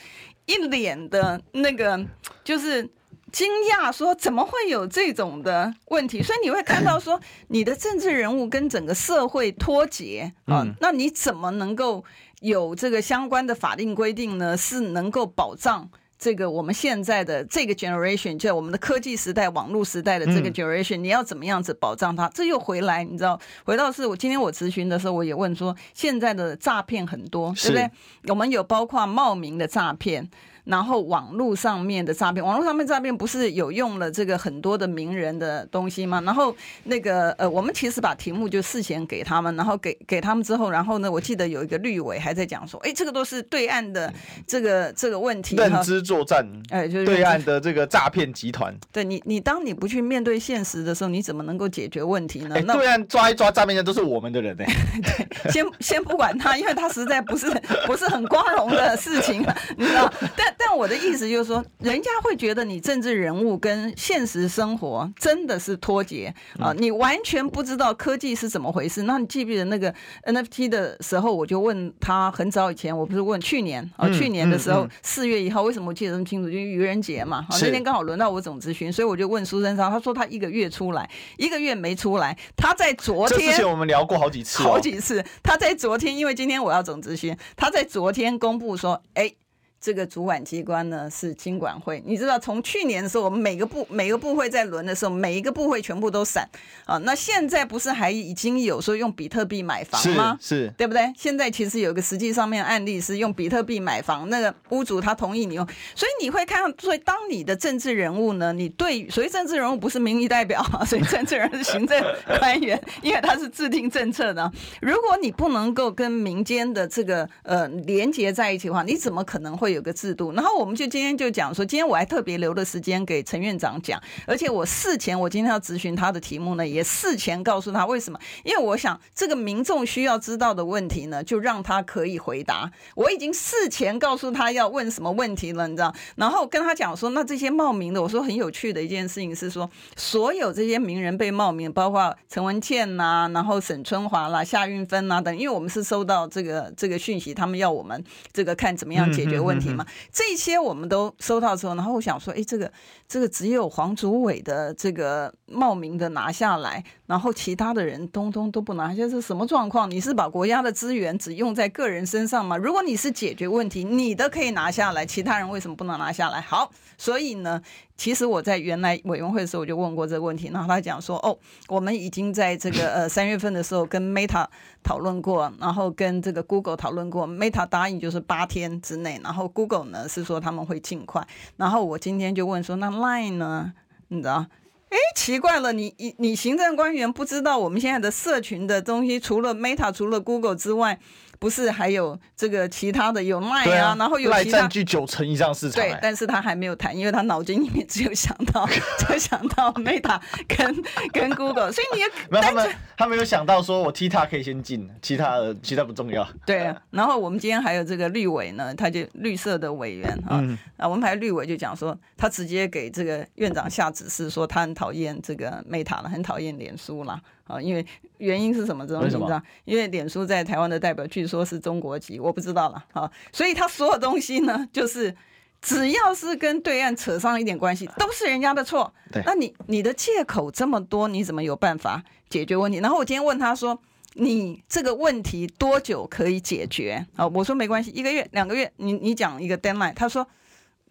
一脸的那个就是。惊讶说：“怎么会有这种的问题？”所以你会看到说，[LAUGHS] 你的政治人物跟整个社会脱节啊，那你怎么能够有这个相关的法定规定呢？是能够保障这个我们现在的这个 generation，就我们的科技时代、网络时代的这个 generation，你要怎么样子保障它？这又回来，你知道，回到是我今天我咨询的时候，我也问说，现在的诈骗很多，对不对？我们有包括冒名的诈骗。然后网络上面的诈骗，网络上面诈骗不是有用了这个很多的名人的东西吗？然后那个呃，我们其实把题目就事先给他们，然后给给他们之后，然后呢，我记得有一个绿委还在讲说，哎，这个都是对岸的这个这个问题，认知作战，哎，就是对岸的这个诈骗集团。对你，你当你不去面对现实的时候，你怎么能够解决问题呢？那对岸抓一抓诈骗的都是我们的人呢。[LAUGHS] 对，先先不管他，因为他实在不是不是很光荣的事情，你知道，但。但我的意思就是说，人家会觉得你政治人物跟现实生活真的是脱节啊，你完全不知道科技是怎么回事。那你记不记得那个 NFT 的时候，我就问他，很早以前，我不是问去年啊，去年的时候四月一号，为什么我记得这么清楚？就是愚人节嘛，那天刚好轮到我总咨询，所以我就问苏贞昌，他说他一个月出来，一个月没出来，他在昨天，之前我们聊过好几次，好几次，他在昨天，因为今天我要总咨询，他在昨天公布说，哎。这个主管机关呢是经管会，你知道从去年的时候，我们每个部每个部会在轮的时候，每一个部会全部都散啊。那现在不是还已经有说用比特币买房吗？是，是对不对？现在其实有个实际上面案例是用比特币买房，那个屋主他同意你用，所以你会看到，所以当你的政治人物呢，你对，所以政治人物不是民意代表，[LAUGHS] 所以政治人物是行政 [LAUGHS] 官员，因为他是制定政策的。如果你不能够跟民间的这个呃连接在一起的话，你怎么可能会？会有个制度。然后我们就今天就讲说，今天我还特别留了时间给陈院长讲，而且我事前我今天要咨询他的题目呢，也事前告诉他为什么，因为我想这个民众需要知道的问题呢，就让他可以回答。我已经事前告诉他要问什么问题了，你知道？然后跟他讲说，那这些冒名的，我说很有趣的一件事情是说，所有这些名人被冒名，包括陈文茜呐、啊，然后沈春华啦、夏运芬呐等，因为我们是收到这个这个讯息，他们要我们这个看怎么样解决问题嘛。这些我们都收到之后，然后我想说，哎，这个这个只有黄祖伟的这个冒名的拿下来，然后其他的人通通都不拿下，这是什么状况？你是把国家的资源只用在个人身上吗？如果你是解决问题，你的可以拿下来，其他人为什么不能拿下来？好，所以呢。其实我在原来委员会的时候我就问过这个问题，然后他讲说，哦，我们已经在这个呃三月份的时候跟 Meta 讨论过，然后跟这个 Google 讨论过，Meta 答应就是八天之内，然后 Google 呢是说他们会尽快，然后我今天就问说，那 Line 呢？你知道？哎，奇怪了，你你你行政官员不知道我们现在的社群的东西，除了 Meta 除了 Google 之外。不是还有这个其他的有卖啊，啊然后有占据九成以上市场，对，但是他还没有谈，因为他脑筋里面只有想到，[LAUGHS] 就想到 Meta 跟跟 Google，所以你也 [LAUGHS] 没有他们他没有想到说我 TikTok 可以先进，其他的其他不重要。对啊，然后我们今天还有这个绿委呢，他就绿色的委员啊，嗯、啊，我们还有绿委就讲说，他直接给这个院长下指示，说他很讨厌这个 Meta 了，很讨厌脸书了。啊，因为原因是什么？这种你知道？因为脸书在台湾的代表据说是中国籍，我不知道了。啊，所以他所有东西呢，就是只要是跟对岸扯上一点关系，都是人家的错。对，那你你的借口这么多，你怎么有办法解决问题？然后我今天问他说，你这个问题多久可以解决？啊，我说没关系，一个月、两个月，你你讲一个 deadline。他说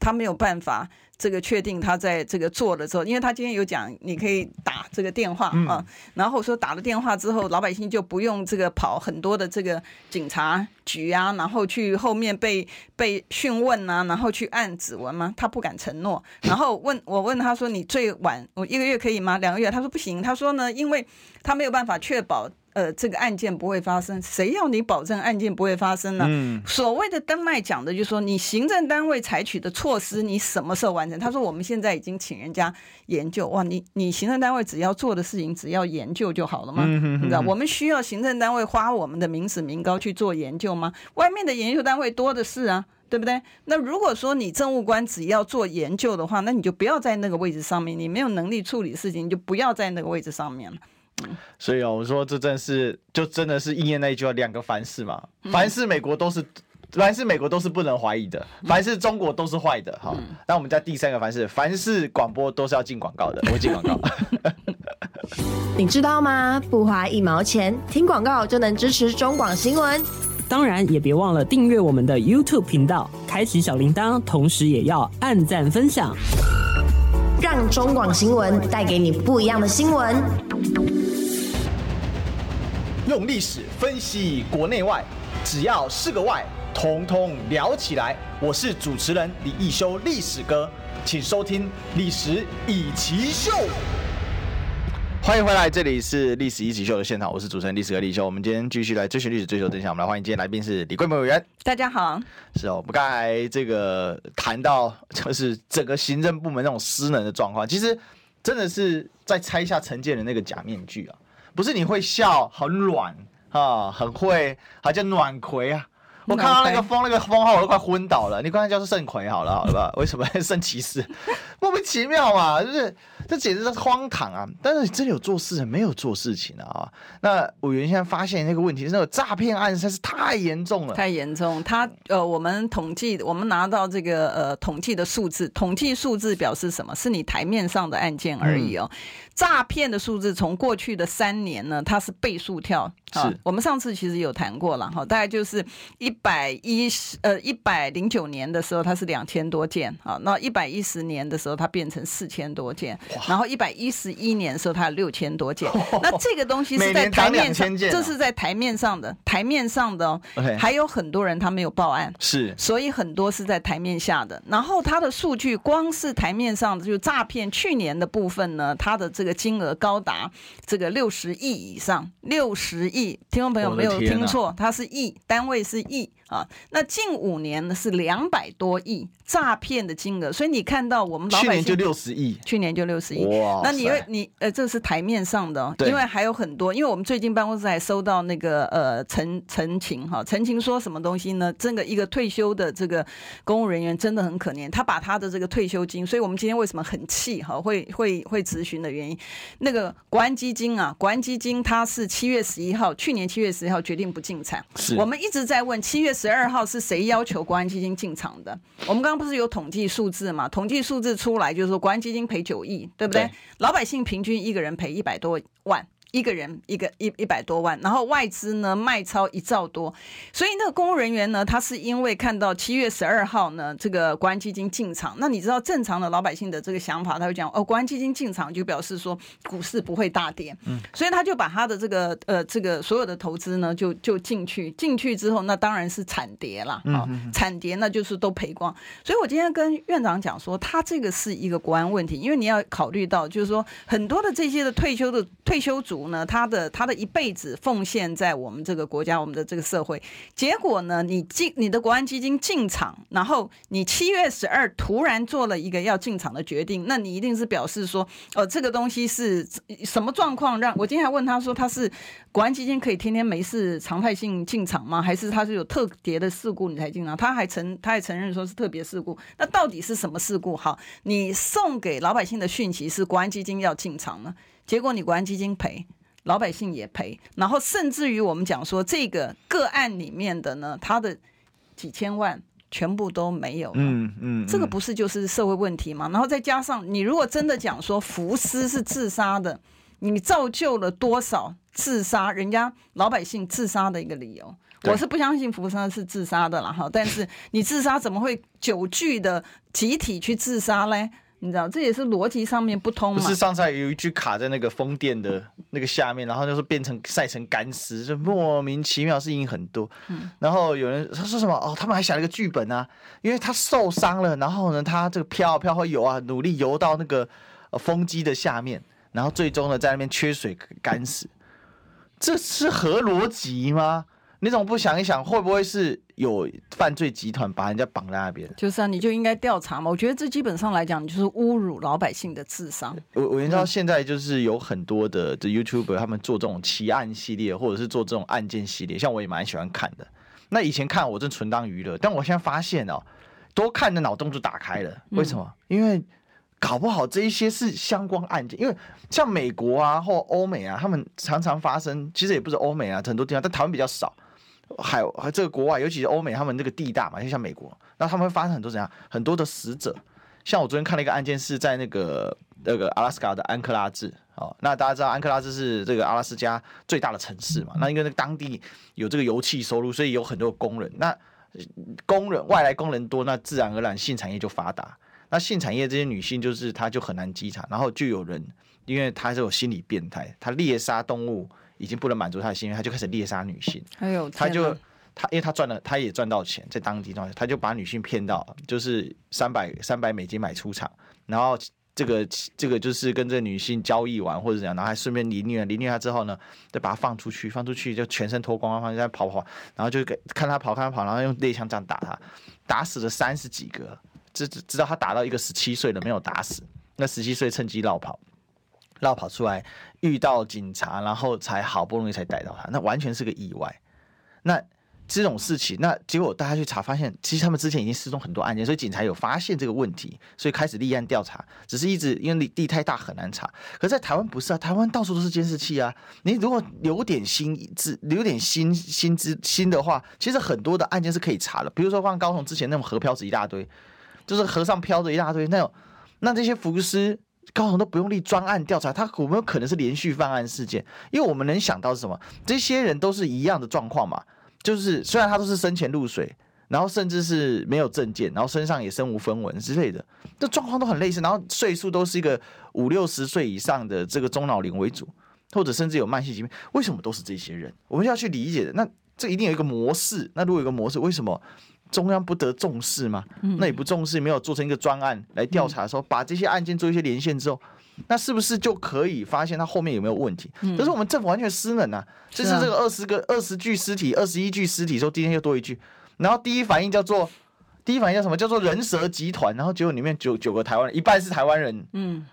他没有办法。这个确定他在这个做的时候，因为他今天有讲，你可以打这个电话啊，然后说打了电话之后，老百姓就不用这个跑很多的这个警察局啊，然后去后面被被讯问啊，然后去按指纹吗？他不敢承诺。然后问我问他说，你最晚我一个月可以吗？两个月？他说不行。他说呢，因为他没有办法确保。呃，这个案件不会发生，谁要你保证案件不会发生呢？嗯，所谓的丹麦讲的就是说，你行政单位采取的措施，你什么时候完成？他说我们现在已经请人家研究。哇，你你行政单位只要做的事情，只要研究就好了吗？嗯哼哼，你知道我们需要行政单位花我们的民脂民膏去做研究吗？外面的研究单位多的是啊，对不对？那如果说你政务官只要做研究的话，那你就不要在那个位置上面，你没有能力处理事情，你就不要在那个位置上面了。所以哦，我说这真是就真的是应验那一句话，两个凡事嘛，凡是美国都是，凡是美国都是不能怀疑的，凡是中国都是坏的哈。那我们家第三个凡是，凡是广播都是要进广告的，我会进广告。[LAUGHS] 你知道吗？不花一毛钱，听广告就能支持中广新闻。当然也别忘了订阅我们的 YouTube 频道，开启小铃铛，同时也要按赞分享，让中广新闻带给你不一样的新闻。用历史分析国内外，只要是个“外”，统统聊起来。我是主持人李易修，历史哥，请收听《历史易起 SHOW》。欢迎回来，这里是《历史一起 SHOW》的现场，我是主持人历史哥李易修。我们今天继续来追寻历史，追求真相。我们来欢迎今天来宾是李桂美委员。大家好。是哦，我们刚才这个谈到，就是整个行政部门那种失能的状况，其实真的是在拆下陈建仁那个假面具啊。不是你会笑很软啊，很会，还叫暖葵啊。我看到那个封那个封号，我都快昏倒了。你刚才叫是圣葵好了，好了吧？为什么圣骑士？莫名其妙嘛，就是这简直是荒唐啊！但是你真的有做事，没有做事情啊？那委员现在发现那个问题是，那个诈骗案实在是太严重了，太严重。他呃，我们统计，我们拿到这个呃统计的数字，统计数字表示什么？是你台面上的案件而已哦。诈骗、嗯、的数字从过去的三年呢，它是倍数跳。是，我们上次其实有谈过了哈，大概就是一百一十呃一百零九年的时候，它是两千多件啊，那一百一十年的时候，它变成四千多件，然后一百一十一年的时候，它有六千多件。[LAUGHS] 那这个东西是在台面上，这是在台面上的，台面上的哦，还有很多人他没有报案，是，所以很多是在台面下的。然后它的数据，光是台面上的就诈骗，去年的部分呢，它的这个金额高达这个六十亿以上，六十亿。听众朋友没有听错，它是亿，单位是亿啊。那近五年呢是两百多亿诈骗的金额，所以你看到我们老百姓去年就六十亿，去年就六十亿。哇！那你会你呃，这是台面上的，因为还有很多，因为我们最近办公室还收到那个呃陈陈情哈，陈情说什么东西呢？这个一个退休的这个公务人员真的很可怜，他把他的这个退休金，所以我们今天为什么很气哈？会会会咨询的原因，那个国安基金啊，国安基金它是七月十一号，去年七月十一号决定不进场，是我们一直在问七月十二号是谁要求国安基金进场的？我们刚刚不是有统计数字嘛？统计数字出来就是说国安基金赔九亿，对不对？对老百姓平均一个人赔一百多万。一个人一个一一百多万，然后外资呢卖超一兆多，所以那个公务人员呢，他是因为看到七月十二号呢这个国安基金进场，那你知道正常的老百姓的这个想法，他会讲哦，国安基金进场就表示说股市不会大跌，嗯，所以他就把他的这个呃这个所有的投资呢就就进去，进去之后那当然是惨跌了，啊，惨跌那就是都赔光，所以我今天跟院长讲说，他这个是一个国安问题，因为你要考虑到就是说很多的这些的退休的退休族。呢，他的他的一辈子奉献在我们这个国家，我们的这个社会。结果呢，你进你的国安基金进场，然后你七月十二突然做了一个要进场的决定，那你一定是表示说，呃，这个东西是什么状况？让我今天还问他说，他是国安基金可以天天没事常态性进场吗？还是他是有特别的事故你才进场？他还承他还承认说是特别事故。那到底是什么事故？好，你送给老百姓的讯息是国安基金要进场呢？结果你国安基金赔，老百姓也赔，然后甚至于我们讲说这个个案里面的呢，他的几千万全部都没有了。嗯嗯，嗯，这个不是就是社会问题吗？然后再加上你如果真的讲说福斯是自杀的，你造就了多少自杀人家老百姓自杀的一个理由？我是不相信福斯是自杀的了哈，但是你自杀怎么会久聚的集体去自杀嘞？你知道这也是逻辑上面不通嘛？不是上次有一句卡在那个风电的那个下面，然后就是变成晒成干尸，就莫名其妙事情很多。嗯，然后有人他说什么哦，他们还想了一个剧本啊，因为他受伤了，然后呢，他这个飘啊飘会游啊，努力游到那个风机的下面，然后最终呢在那边缺水干死，这是合逻辑吗？你怎么不想一想，会不会是有犯罪集团把人家绑在那边？就是啊，你就应该调查嘛。我觉得这基本上来讲，就是侮辱老百姓的智商。我我知道现在就是有很多的这 YouTuber 他们做这种奇案系列，或者是做这种案件系列，像我也蛮喜欢看的。那以前看我真纯当娱乐，但我现在发现哦，多看的脑洞就打开了。为什么？因为搞不好这一些是相关案件，因为像美国啊或欧美啊，他们常常发生，其实也不是欧美啊，很多地方，但台湾比较少。还有这个国外，尤其是欧美，他们那个地大嘛，就像美国，那他们会发生很多怎样很多的死者。像我昨天看了一个案件，是在那个那个阿拉斯加的安克拉治。哦，那大家知道安克拉治是这个阿拉斯加最大的城市嘛？那因为那个当地有这个油气收入，所以有很多工人。那工人外来工人多，那自然而然性产业就发达。那性产业这些女性就是她就很难稽查，然后就有人因为她是有心理变态，她猎杀动物。已经不能满足他的心愿，他就开始猎杀女性。还有，他就他，因为他赚了，他也赚到钱，在当地赚，他就把女性骗到，就是三百三百美金买出场，然后这个这个就是跟这个女性交易完或者怎样，然后还顺便凌虐凌虐她之后呢，再把她放出去，放出去就全身脱光，放在跑跑，然后就给看他跑看他跑，然后用猎枪这样打他，打死了三十几个，直直到他打到一个十七岁的没有打死，那十七岁趁机绕跑。绕跑出来，遇到警察，然后才好不容易才逮到他，那完全是个意外。那这种事情，那结果大家去查，发现其实他们之前已经失踪很多案件，所以警察有发现这个问题，所以开始立案调查。只是一直因为地太大很难查。可在台湾不是啊，台湾到处都是监视器啊。你如果留点心智，留点心心知心的话，其实很多的案件是可以查的。比如说放高雄之前那种河漂子一大堆，就是河上漂着一大堆那种，那这些浮尸。高雄都不用立专案调查，他有没有可能是连续犯案事件？因为我们能想到是什么？这些人都是一样的状况嘛，就是虽然他都是生前入水，然后甚至是没有证件，然后身上也身无分文之类的，这状况都很类似，然后岁数都是一个五六十岁以上的这个中老龄为主，或者甚至有慢性疾病，为什么都是这些人？我们要去理解的，那这一定有一个模式。那如果有一个模式，为什么？中央不得重视嘛？那也不重视，没有做成一个专案来调查的时候，把这些案件做一些连线之后，那是不是就可以发现他后面有没有问题？可是我们政府完全失能啊！这是这个二十个二十具尸体，二十一具尸体，说今天又多一具，然后第一反应叫做第一反应叫什么？叫做人蛇集团，然后结果里面九九个台湾人，一半是台湾人，嗯。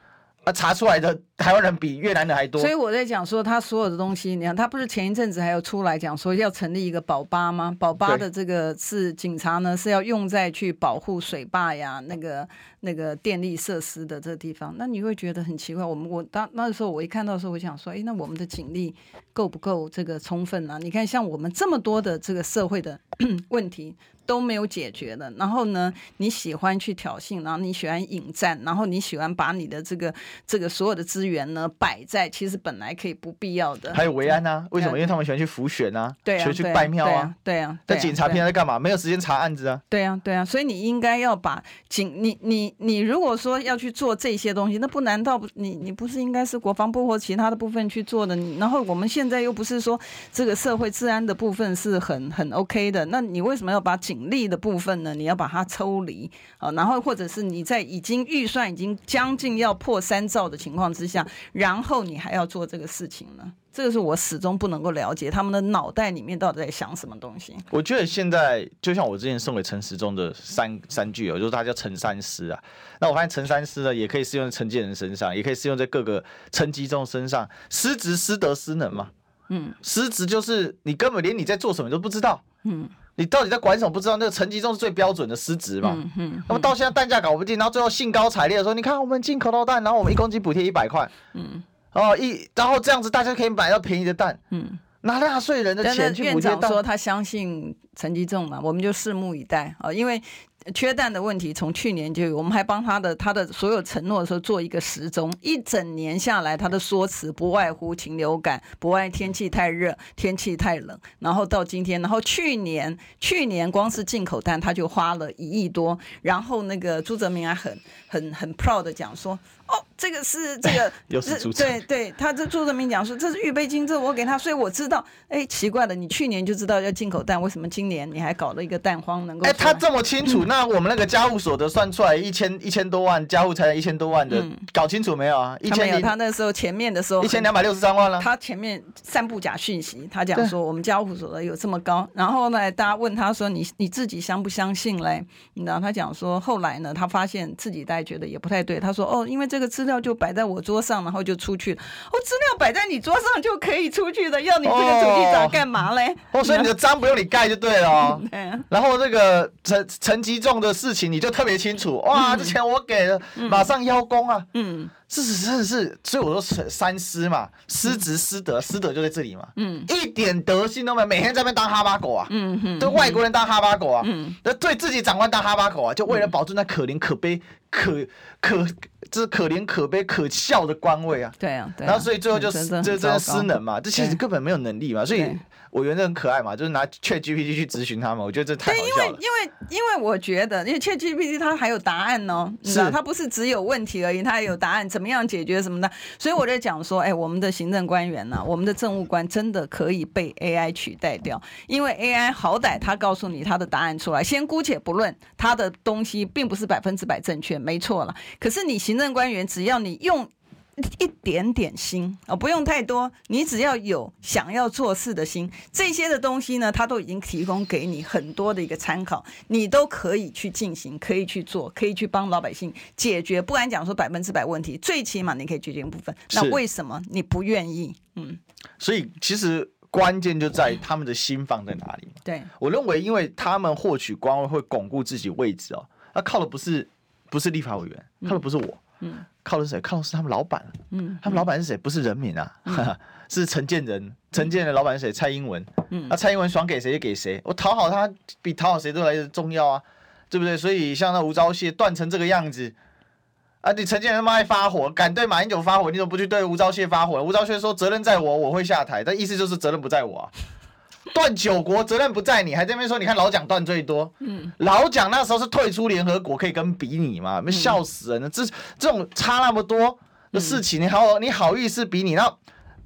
啊，查出来的台湾人比越南的还多，所以我在讲说他所有的东西，你看他不是前一阵子还有出来讲说要成立一个保八吗？保八的这个是警察呢，是要用在去保护水坝呀，那个那个电力设施的这个地方。那你会觉得很奇怪，我们我当那时候我一看到的时候，我想说，哎，那我们的警力够不够这个充分呢？你看像我们这么多的这个社会的 [CLEARS THROAT] 问题。都没有解决的，然后呢，你喜欢去挑衅，然后你喜欢引战，然后你喜欢把你的这个这个所有的资源呢摆在其实本来可以不必要的。还有维安啊，为什么？因为他们喜欢去浮选啊，对啊，喜欢去拜庙啊，对啊。那警察平常在干嘛？没有时间查案子啊。对啊，对啊。所以你应该要把警，你你你如果说要去做这些东西，那不难道不你你不是应该是国防部或其他的部分去做的？然后我们现在又不是说这个社会治安的部分是很很 OK 的，那你为什么要把警力的部分？呢，你要把它抽离啊，然后或者是你在已经预算已经将近要破三兆的情况之下，然后你还要做这个事情呢？这个是我始终不能够了解他们的脑袋里面到底在想什么东西。我觉得现在就像我之前送给陈时中的三三句哦，就是他叫陈三思啊。那我发现陈三思呢，也可以适用在陈建仁身上，也可以适用在各个陈吉仲身上。失职、失德、失能嘛。嗯，失职就是你根本连你在做什么都不知道。嗯。你到底在管什么？不知道那个成绩中是最标准的失职嘛？嗯嗯。那么到现在蛋价搞不定，然后最后兴高采烈的说：“你看我们进口到蛋，然后我们一公斤补贴一百块。”嗯。哦，一然后这样子大家可以买到便宜的蛋。嗯。拿纳税人的钱去补贴蛋。院长说他相信陈吉仲嘛，我们就拭目以待啊，因为。缺蛋的问题从去年就有，我们还帮他的他的所有承诺的时候做一个时钟，一整年下来他的说辞不外乎禽流感，不外天气太热，天气太冷，然后到今天，然后去年 [LAUGHS] 去年光是进口蛋他就花了一亿多，然后那个朱泽明还很很很 proud 的讲说。哦，这个是这个，[LAUGHS] 又是朱对对，他这朱泽民讲说这是预备金，这我给他，所以我知道。哎，奇怪了，你去年就知道要进口蛋，为什么今年你还搞了一个蛋荒？能够哎，他这么清楚，那我们那个家务所得算出来一千一千多万，家户才一千多万的，搞清楚没有啊？一千没有，他那时候前面的时候一千两百六十三万了。他前面散布假讯息，他讲说我们家务所得有这么高，然后呢，大家问他说你你自己相不相信嘞？然后他讲说后来呢，他发现自己大家觉得也不太对，他说哦，因为这个资料就摆。在我桌上，然后就出去了。我、哦、资料摆在你桌上就可以出去的，要你这个主机长干嘛嘞？哦，所以你的章不用你盖就对了、哦。[LAUGHS] 然后这个陈陈吉仲的事情你就特别清楚。哇，这钱我给了，嗯、马上邀功啊。嗯。事实真的是，所以我说三失嘛，失职、失德，失德就在这里嘛。嗯，一点德性都没有，每天在那边当哈巴狗啊。嗯哼，对外国人当哈巴狗啊。嗯，对自己长官当哈巴狗啊，就为了保住那可怜可悲可可，这是可怜可悲可笑的官位啊。对啊，然后所以最后就这这失能嘛，这其实根本没有能力嘛，所以。我觉得很可爱嘛，就是拿 ChatGPT 去咨询他们，我觉得这太好笑了。对，因为因为因为我觉得，因为 ChatGPT 它还有答案哦，是，它不是只有问题而已，它还有答案，怎么样解决什么的。所以我在讲说，哎，我们的行政官员呢、啊，我们的政务官真的可以被 AI 取代掉，因为 AI 好歹它告诉你它的答案出来，先姑且不论它的东西并不是百分之百正确，没错了。可是你行政官员，只要你用。一点点心啊，不用太多，你只要有想要做事的心，这些的东西呢，他都已经提供给你很多的一个参考，你都可以去进行，可以去做，可以去帮老百姓解决。不敢讲说百分之百问题，最起码你可以解决一部分。那为什么你不愿意？嗯，所以其实关键就在于他们的心放在哪里。对，我认为，因为他们获取官位会巩固自己位置哦，那靠的不是不是立法委员，靠的不是我。嗯。靠的是谁？靠的是他们老板。嗯，他们老板是谁？不是人民啊，嗯、是陈建仁。陈建仁的老板是谁？蔡英文。嗯，那、啊、蔡英文爽给谁就给谁，我讨好他比讨好谁都来得重要啊，对不对？所以像那吴钊燮断成这个样子，啊，你陈建仁他妈爱发火，敢对马英九发火，你怎么不去对吴钊燮发火？吴钊燮说责任在我，我会下台，但意思就是责任不在我啊。断九国责任不在你，还在那边说，你看老蒋断最多。嗯，老蒋那时候是退出联合国，可以跟比你吗？没笑死人了！这这种差那么多的事情，你好，你好意思比你？然后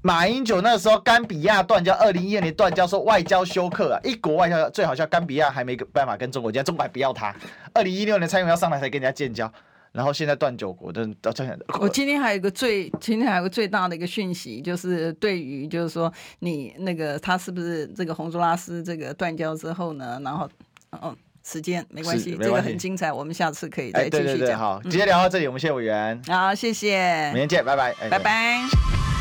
马英九那时候甘比亚断交，二零一二年断交，说外交休克啊，一国外交最好笑，甘比亚还没办法跟中国建交，中国还不要他。二零一六年蔡英文要上来才跟人家建交。然后现在断九国的，我今天还有一个最，今天还有个最大的一个讯息，就是对于就是说你那个他是不是这个洪都拉斯这个断交之后呢，然后嗯，时间没关系，这个很精彩，我们下次可以再继续讲。对对对，好，直接聊到这里，我们谢谢委员。好，谢谢，明天见，拜拜，拜拜。